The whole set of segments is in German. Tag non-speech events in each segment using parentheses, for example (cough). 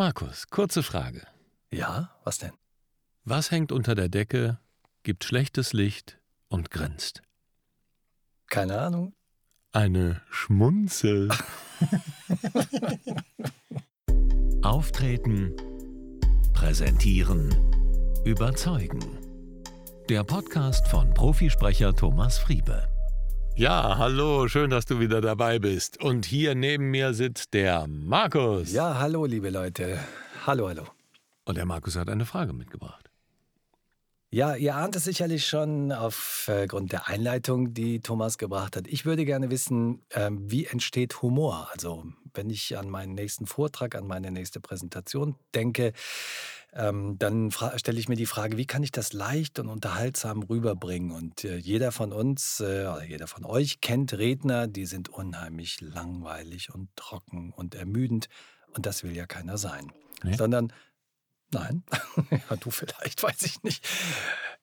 Markus, kurze Frage. Ja, was denn? Was hängt unter der Decke, gibt schlechtes Licht und grinst? Keine Ahnung. Eine Schmunzel. (laughs) Auftreten, präsentieren, überzeugen. Der Podcast von Profisprecher Thomas Friebe. Ja, hallo, schön, dass du wieder dabei bist. Und hier neben mir sitzt der Markus. Ja, hallo, liebe Leute. Hallo, hallo. Und der Markus hat eine Frage mitgebracht. Ja, ihr ahnt es sicherlich schon aufgrund der Einleitung, die Thomas gebracht hat. Ich würde gerne wissen, ähm, wie entsteht Humor? Also, wenn ich an meinen nächsten Vortrag, an meine nächste Präsentation denke, ähm, dann stelle ich mir die Frage, wie kann ich das leicht und unterhaltsam rüberbringen? Und äh, jeder von uns, äh, jeder von euch kennt Redner, die sind unheimlich langweilig und trocken und ermüdend. Und das will ja keiner sein. Nee. Sondern, nein, (laughs) ja, du vielleicht, (laughs) weiß ich nicht.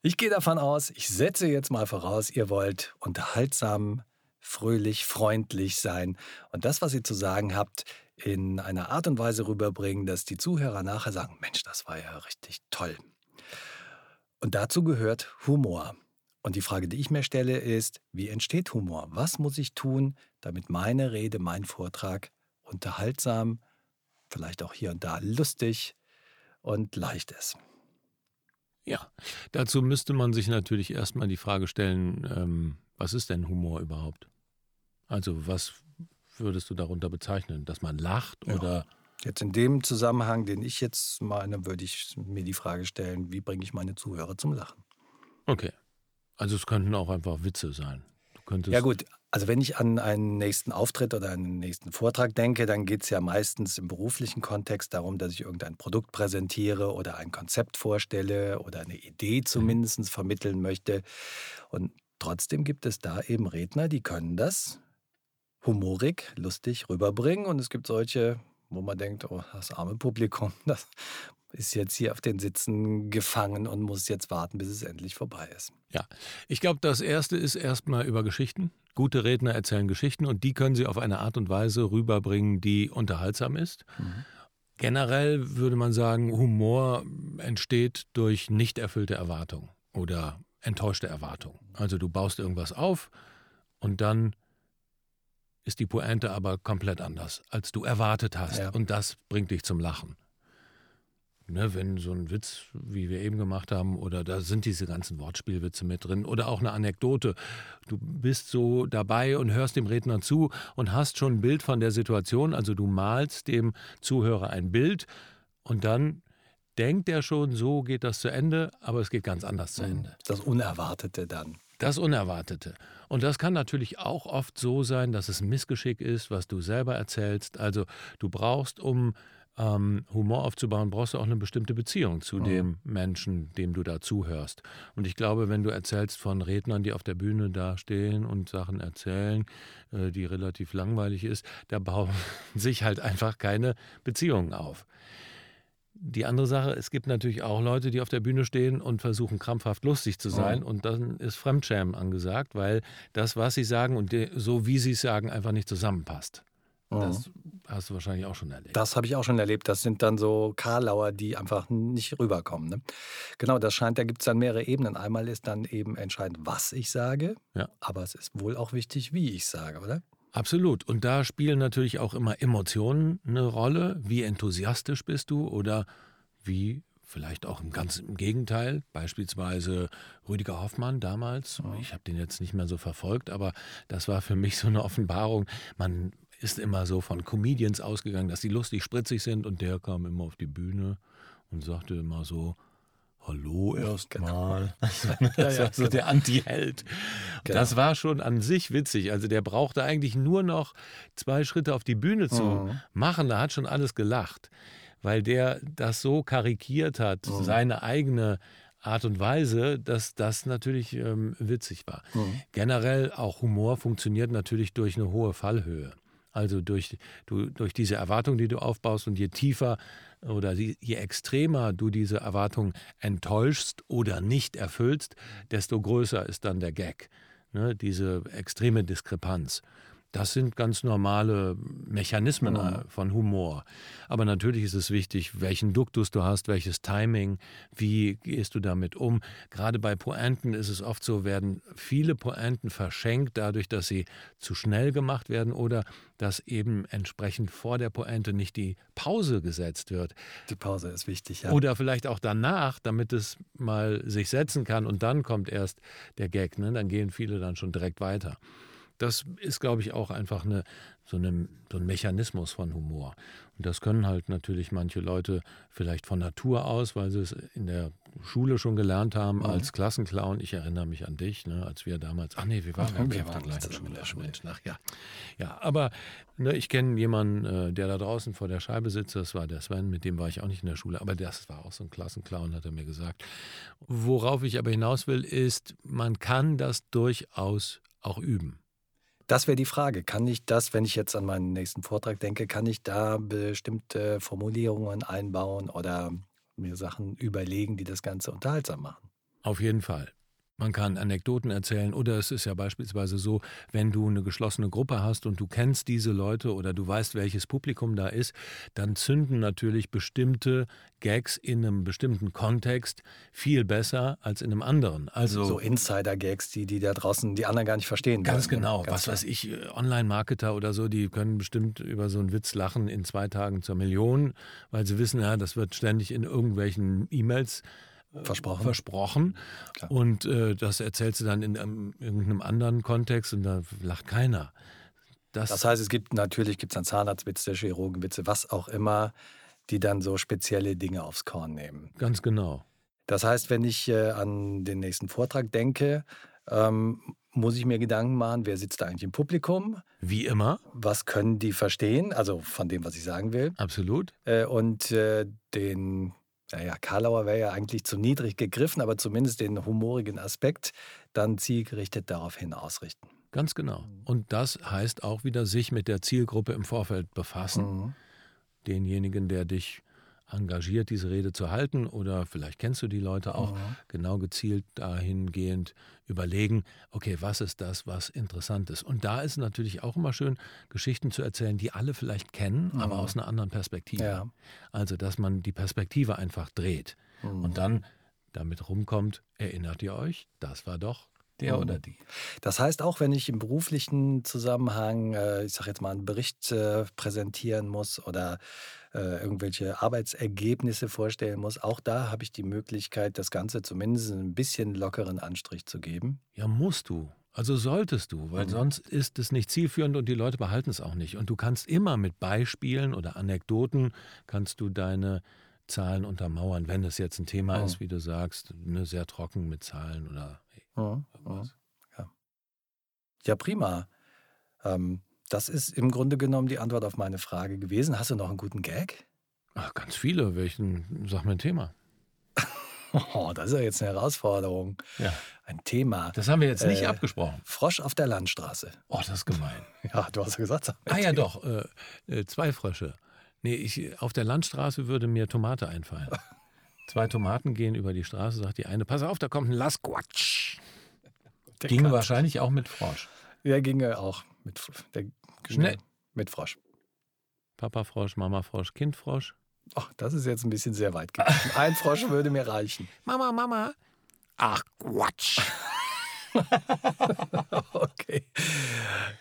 Ich gehe davon aus, ich setze jetzt mal voraus, ihr wollt unterhaltsam, fröhlich, freundlich sein. Und das, was ihr zu sagen habt, in einer Art und Weise rüberbringen, dass die Zuhörer nachher sagen, Mensch, das war ja richtig toll. Und dazu gehört Humor. Und die Frage, die ich mir stelle, ist, wie entsteht Humor? Was muss ich tun, damit meine Rede, mein Vortrag unterhaltsam, vielleicht auch hier und da lustig und leicht ist? Ja, dazu müsste man sich natürlich erstmal die Frage stellen, ähm, was ist denn Humor überhaupt? Also was würdest du darunter bezeichnen? Dass man lacht ja. oder. Jetzt in dem Zusammenhang, den ich jetzt meine, würde ich mir die Frage stellen, wie bringe ich meine Zuhörer zum Lachen? Okay. Also es könnten auch einfach Witze sein. ja gut, also wenn ich an einen nächsten Auftritt oder einen nächsten Vortrag denke, dann geht es ja meistens im beruflichen Kontext darum, dass ich irgendein Produkt präsentiere oder ein Konzept vorstelle oder eine Idee mhm. zumindest vermitteln möchte. Und trotzdem gibt es da eben Redner, die können das humorig, lustig rüberbringen. Und es gibt solche, wo man denkt, oh, das arme Publikum, (laughs) das ist jetzt hier auf den Sitzen gefangen und muss jetzt warten, bis es endlich vorbei ist. Ja, ich glaube, das Erste ist erstmal über Geschichten. Gute Redner erzählen Geschichten und die können sie auf eine Art und Weise rüberbringen, die unterhaltsam ist. Mhm. Generell würde man sagen, Humor entsteht durch nicht erfüllte Erwartungen oder enttäuschte Erwartungen. Also du baust irgendwas auf und dann ist die Pointe aber komplett anders, als du erwartet hast. Ja. Und das bringt dich zum Lachen. Ne, wenn so ein Witz, wie wir eben gemacht haben, oder da sind diese ganzen Wortspielwitze mit drin, oder auch eine Anekdote. Du bist so dabei und hörst dem Redner zu und hast schon ein Bild von der Situation, also du malst dem Zuhörer ein Bild und dann denkt er schon, so geht das zu Ende, aber es geht ganz anders zu mhm. Ende. Das Unerwartete dann. Das Unerwartete. Und das kann natürlich auch oft so sein, dass es ein Missgeschick ist, was du selber erzählst. Also du brauchst, um ähm, Humor aufzubauen, brauchst du auch eine bestimmte Beziehung zu mhm. dem Menschen, dem du da zuhörst. Und ich glaube, wenn du erzählst von Rednern, die auf der Bühne da stehen und Sachen erzählen, äh, die relativ langweilig ist, da bauen (laughs) sich halt einfach keine Beziehungen auf. Die andere Sache, es gibt natürlich auch Leute, die auf der Bühne stehen und versuchen krampfhaft lustig zu sein. Oh. Und dann ist Fremdschämen angesagt, weil das, was sie sagen und so wie sie es sagen, einfach nicht zusammenpasst. Oh. Das hast du wahrscheinlich auch schon erlebt. Das habe ich auch schon erlebt. Das sind dann so Karlauer, die einfach nicht rüberkommen. Ne? Genau, das scheint, da gibt es dann mehrere Ebenen. Einmal ist dann eben entscheidend, was ich sage. Ja. Aber es ist wohl auch wichtig, wie ich sage, oder? Absolut. Und da spielen natürlich auch immer Emotionen eine Rolle. Wie enthusiastisch bist du oder wie vielleicht auch im ganz im Gegenteil. Beispielsweise Rüdiger Hoffmann damals. Ich habe den jetzt nicht mehr so verfolgt, aber das war für mich so eine Offenbarung. Man ist immer so von Comedians ausgegangen, dass die lustig spritzig sind und der kam immer auf die Bühne und sagte immer so, Hallo erstmal. (laughs) Genau. das war so der Anti-Held. Genau. Das war schon an sich witzig. Also der brauchte eigentlich nur noch zwei Schritte auf die Bühne zu mhm. machen. Da hat schon alles gelacht, weil der das so karikiert hat, mhm. seine eigene Art und Weise, dass das natürlich ähm, witzig war. Mhm. Generell auch Humor funktioniert natürlich durch eine hohe Fallhöhe. Also durch, du, durch diese Erwartung, die du aufbaust und je tiefer oder je extremer du diese Erwartung enttäuschst oder nicht erfüllst, desto größer ist dann der Gag. Ne? Diese extreme Diskrepanz. Das sind ganz normale Mechanismen mhm. von Humor. Aber natürlich ist es wichtig, welchen Duktus du hast, welches Timing, wie gehst du damit um. Gerade bei Pointen ist es oft so, werden viele Pointen verschenkt dadurch, dass sie zu schnell gemacht werden oder dass eben entsprechend vor der Pointe nicht die Pause gesetzt wird. Die Pause ist wichtig, ja. Oder vielleicht auch danach, damit es mal sich setzen kann und dann kommt erst der Gag. Ne? Dann gehen viele dann schon direkt weiter. Das ist, glaube ich, auch einfach eine, so, eine, so ein Mechanismus von Humor. Und das können halt natürlich manche Leute vielleicht von Natur aus, weil sie es in der Schule schon gelernt haben, mhm. als Klassenclown. Ich erinnere mich an dich, ne, als wir damals, ach nee, wir waren ja wir waren gleichen Schule. Der Schule. Nach, ja. ja, aber ne, ich kenne jemanden, äh, der da draußen vor der Scheibe sitzt, das war der Sven, mit dem war ich auch nicht in der Schule, aber das war auch so ein Klassenclown, hat er mir gesagt. Worauf ich aber hinaus will, ist, man kann das durchaus auch üben. Das wäre die Frage. Kann ich das, wenn ich jetzt an meinen nächsten Vortrag denke, kann ich da bestimmte Formulierungen einbauen oder mir Sachen überlegen, die das Ganze unterhaltsam machen? Auf jeden Fall. Man kann Anekdoten erzählen oder es ist ja beispielsweise so, wenn du eine geschlossene Gruppe hast und du kennst diese Leute oder du weißt, welches Publikum da ist, dann zünden natürlich bestimmte Gags in einem bestimmten Kontext viel besser als in einem anderen. Also so Insider-Gags, die die da draußen die anderen gar nicht verstehen. Ganz können. genau. Ganz Was weiß ich, äh, Online-Marketer oder so, die können bestimmt über so einen Witz lachen in zwei Tagen zur Million, weil sie wissen, ja, das wird ständig in irgendwelchen E-Mails versprochen. versprochen. Und äh, das erzählst du dann in, in, irgendeinem anderen Kontext und da lacht keiner. Das, das heißt, es gibt natürlich gibt's dann Zahnarztwitze, Chirurgenwitze, was auch immer, die dann so spezielle Dinge aufs Korn nehmen. Ganz genau. Das heißt, wenn ich äh, an den nächsten Vortrag denke, ähm, muss ich mir Gedanken machen, wer sitzt da eigentlich im Publikum? Wie immer. Was können die verstehen? Also von dem, was ich sagen will. Absolut. Äh, und äh, den naja, Karlauer wäre ja eigentlich zu niedrig gegriffen, aber zumindest den humorigen Aspekt dann zielgerichtet darauf hin ausrichten. Ganz genau. Mhm. Und das heißt auch wieder, sich mit der Zielgruppe im Vorfeld befassen. Mhm. Denjenigen, der dich engagiert, diese Rede zu halten oder vielleicht kennst du die Leute auch, mhm. genau gezielt dahingehend überlegen, okay, was ist das, was interessant ist. Und da ist natürlich auch immer schön, Geschichten zu erzählen, die alle vielleicht kennen, mhm. aber aus einer anderen Perspektive. Ja. Also, dass man die Perspektive einfach dreht mhm. und dann damit rumkommt, erinnert ihr euch, das war doch der mhm. oder die. Das heißt, auch wenn ich im beruflichen Zusammenhang, äh, ich sage jetzt mal, einen Bericht äh, präsentieren muss oder äh, irgendwelche Arbeitsergebnisse vorstellen muss, auch da habe ich die Möglichkeit, das Ganze zumindest ein bisschen lockeren Anstrich zu geben. Ja, musst du. Also solltest du, weil mhm. sonst ist es nicht zielführend und die Leute behalten es auch nicht. Und du kannst immer mit Beispielen oder Anekdoten, kannst du deine Zahlen untermauern, wenn es jetzt ein Thema mhm. ist, wie du sagst, ne, sehr trocken mit Zahlen oder Mhm. Ja. ja, prima. Ähm, das ist im Grunde genommen die Antwort auf meine Frage gewesen. Hast du noch einen guten Gag? Ach, ganz viele. Welchen, sag mir ein Thema. (laughs) Oh, das ist ja jetzt eine Herausforderung. Ja. Ein Thema. Das haben wir jetzt nicht äh, abgesprochen. Frosch auf der Landstraße. Oh, das ist gemein. (laughs) ja, du hast ja gesagt. Ah ja, doch. Äh, äh, zwei Frösche. Nee, ich, auf der Landstraße würde mir Tomate einfallen. (laughs) Zwei Tomaten gehen über die Straße, sagt die eine, pass auf, da kommt ein Lasquatsch. Der ging wahrscheinlich auch mit Frosch. Ja, ginge auch mit, der Schnell. mit Frosch. Papa Frosch, Mama Frosch, Kind Frosch. Ach, das ist jetzt ein bisschen sehr weit gegriffen. Ein Frosch würde mir reichen. (laughs) Mama, Mama. Ach, Quatsch. (laughs) okay.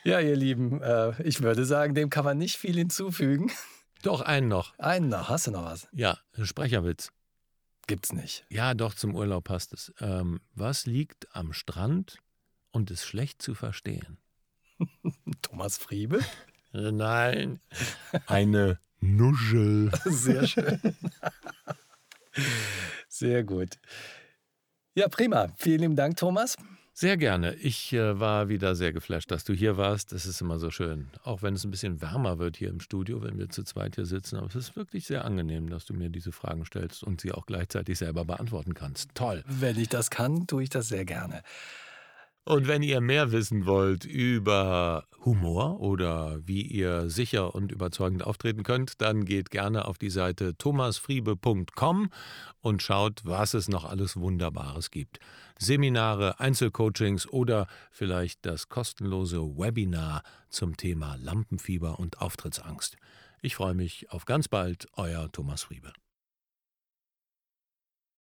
Ja, ihr Lieben, äh, ich würde sagen, dem kann man nicht viel hinzufügen. Doch, einen noch. Einen noch. Hast du noch was? Ja, Sprecherwitz. Gibt's nicht. Ja, doch, zum Urlaub passt es. Ähm, was liegt am Strand und ist schlecht zu verstehen? (laughs) Thomas Friebe? Nein, eine Nuschel. (laughs) Sehr schön. Sehr gut. Ja, prima. Vielen Dank, Thomas. Sehr gerne. Ich äh, war wieder sehr geflasht, dass du hier warst. Das ist immer so schön. Auch wenn es ein bisschen wärmer wird hier im Studio, wenn wir zu zweit hier sitzen. Aber es ist wirklich sehr angenehm, dass du mir diese Fragen stellst und sie auch gleichzeitig selber beantworten kannst. Toll. Wenn ich das kann, tue ich das sehr gerne. Und wenn ihr mehr wissen wollt über Humor oder wie ihr sicher und überzeugend auftreten könnt, dann geht gerne auf die Seite thomasfriebe.com und schaut, was es noch alles Wunderbares gibt. Seminare, Einzelcoachings oder vielleicht das kostenlose Webinar zum Thema Lampenfieber und Auftrittsangst. Ich freue mich auf ganz bald, euer Thomas Friebe.